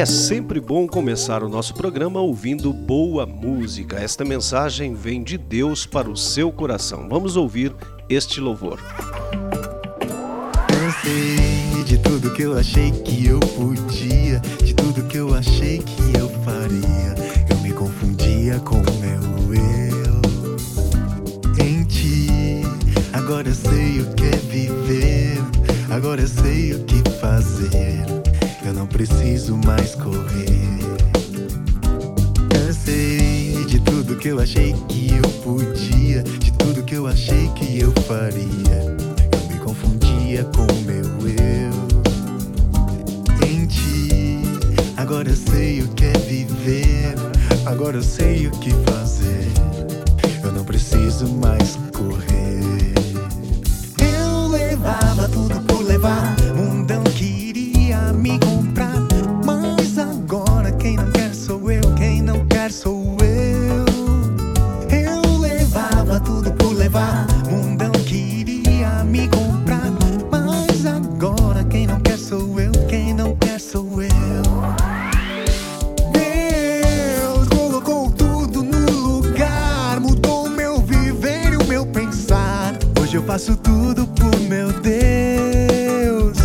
É sempre bom começar o nosso programa ouvindo boa música. Esta mensagem vem de Deus para o seu coração. Vamos ouvir este louvor. Cansei de tudo que eu achei que eu podia, de tudo que eu achei que eu faria. Eu me confundia com meu eu. Em ti, agora eu sei o que é viver, agora eu sei o que fazer. Eu não preciso mais correr. Cansei de tudo que eu achei que eu podia, de tudo que eu achei que eu faria. Eu me confundia com o meu eu. Em ti, agora eu sei o que é viver, agora eu sei o que fazer. Me comprar. Mas agora quem não quer sou eu, quem não quer sou eu. Deus colocou tudo no lugar, mudou o meu viver e o meu pensar. Hoje eu faço tudo por meu Deus.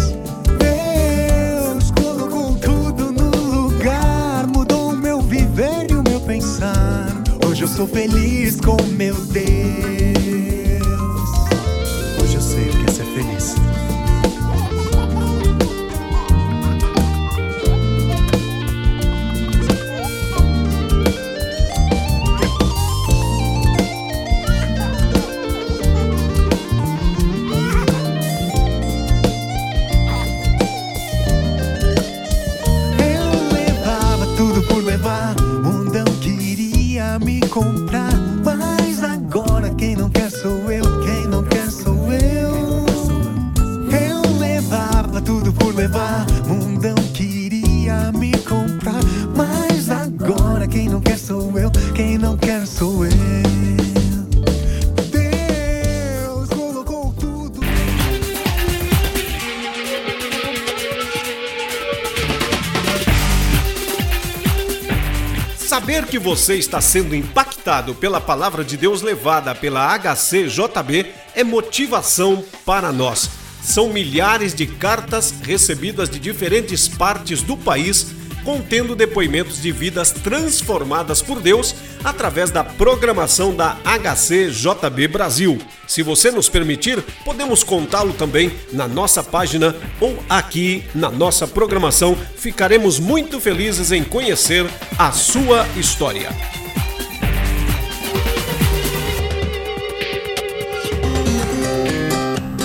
Deus colocou tudo no lugar, mudou o meu viver e o meu pensar. Hoje eu sou feliz com meu Deus. Saber que você está sendo impactado pela palavra de Deus levada pela HCJB é motivação para nós. São milhares de cartas recebidas de diferentes partes do país contendo depoimentos de vidas transformadas por Deus através da programação da HCJB Brasil. Se você nos permitir, podemos contá-lo também na nossa página ou aqui na nossa programação. Ficaremos muito felizes em conhecer a sua história.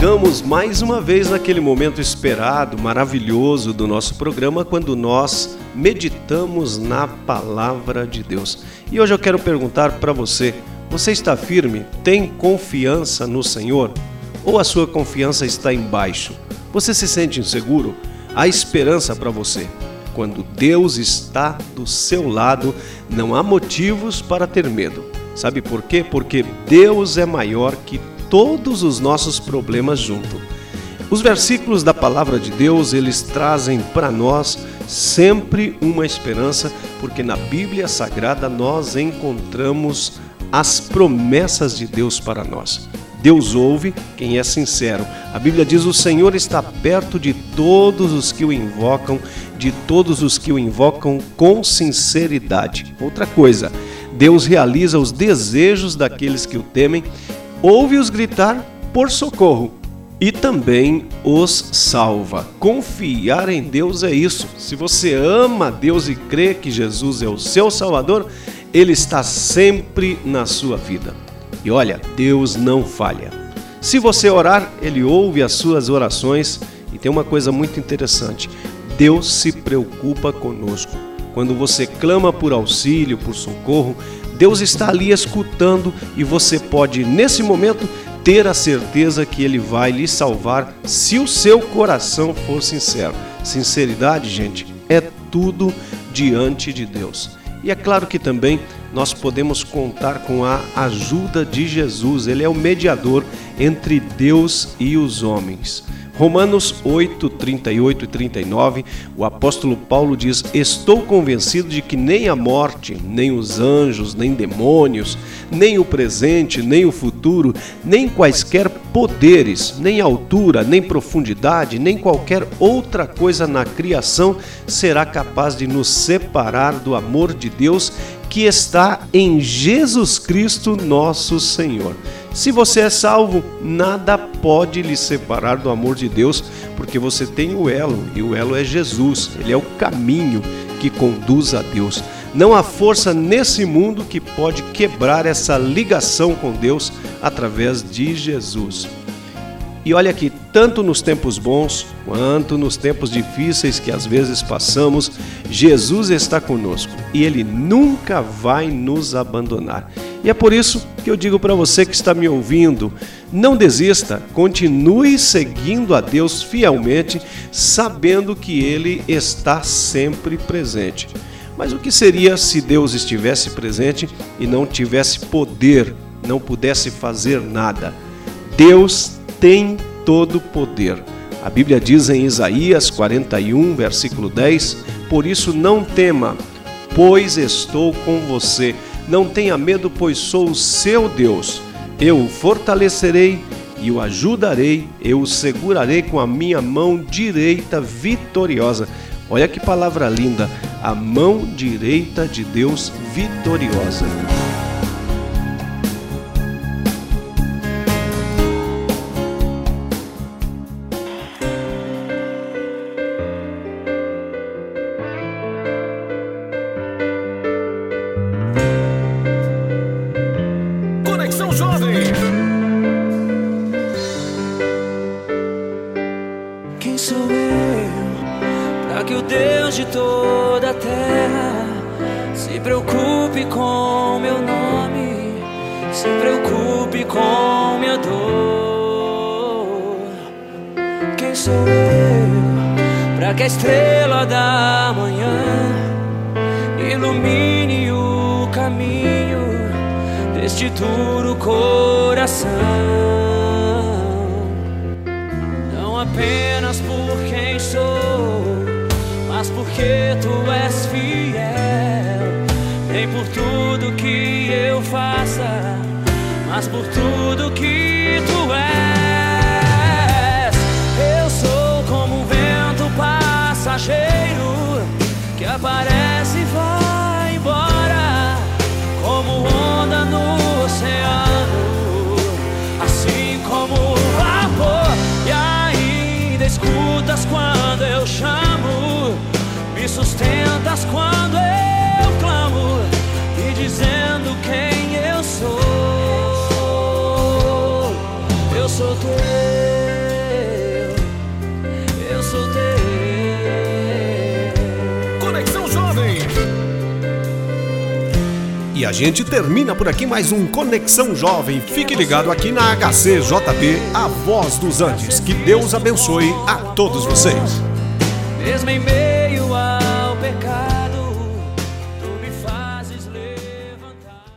Chegamos mais uma vez naquele momento esperado, maravilhoso do nosso programa, quando nós meditamos na palavra de Deus. E hoje eu quero perguntar para você: você está firme? Tem confiança no Senhor? Ou a sua confiança está embaixo? Você se sente inseguro? há esperança para você. Quando Deus está do seu lado, não há motivos para ter medo. Sabe por quê? Porque Deus é maior que todos os nossos problemas junto. Os versículos da palavra de Deus, eles trazem para nós sempre uma esperança, porque na Bíblia Sagrada nós encontramos as promessas de Deus para nós. Deus ouve quem é sincero. A Bíblia diz: O Senhor está perto de todos os que o invocam, de todos os que o invocam com sinceridade. Outra coisa, Deus realiza os desejos daqueles que o temem, ouve-os gritar por socorro e também os salva. Confiar em Deus é isso. Se você ama Deus e crê que Jesus é o seu Salvador, Ele está sempre na sua vida. E olha, Deus não falha. Se você orar, Ele ouve as suas orações. E tem uma coisa muito interessante: Deus se preocupa conosco. Quando você clama por auxílio, por socorro, Deus está ali escutando e você pode, nesse momento, ter a certeza que Ele vai lhe salvar se o seu coração for sincero. Sinceridade, gente, é tudo diante de Deus. E é claro que também nós podemos contar com a ajuda de Jesus, Ele é o mediador entre Deus e os homens. Romanos 8, 38 e 39, o apóstolo Paulo diz: Estou convencido de que nem a morte, nem os anjos, nem demônios, nem o presente, nem o futuro, nem quaisquer poderes, nem altura, nem profundidade, nem qualquer outra coisa na criação será capaz de nos separar do amor de Deus que está em Jesus Cristo, nosso Senhor. Se você é salvo, nada pode lhe separar do amor de Deus, porque você tem o elo, e o elo é Jesus, ele é o caminho que conduz a Deus. Não há força nesse mundo que pode quebrar essa ligação com Deus através de Jesus. E olha que tanto nos tempos bons quanto nos tempos difíceis que às vezes passamos, Jesus está conosco e ele nunca vai nos abandonar. E é por isso que eu digo para você que está me ouvindo: não desista, continue seguindo a Deus fielmente, sabendo que Ele está sempre presente. Mas o que seria se Deus estivesse presente e não tivesse poder, não pudesse fazer nada? Deus tem todo o poder. A Bíblia diz em Isaías 41, versículo 10: Por isso não tema, pois estou com você. Não tenha medo, pois sou o seu Deus. Eu o fortalecerei e o ajudarei, eu o segurarei com a minha mão direita vitoriosa. Olha que palavra linda, a mão direita de Deus vitoriosa. Deus de toda a terra, se preocupe com meu nome, se preocupe com minha dor. Quem sou eu para que a estrela da manhã ilumine o caminho deste duro coração? Não apenas por quem sou porque tu és fiel, nem por tudo que eu faça, mas por tudo que tu és. Eu sou como um vento passageiro que aparece e vai embora, como onda no oceano, assim como o vapor, e ainda escutas quando. E a gente termina por aqui mais um Conexão Jovem. Fique ligado aqui na HCJB, a voz dos Andes. Que Deus abençoe a todos vocês. mesmo em meio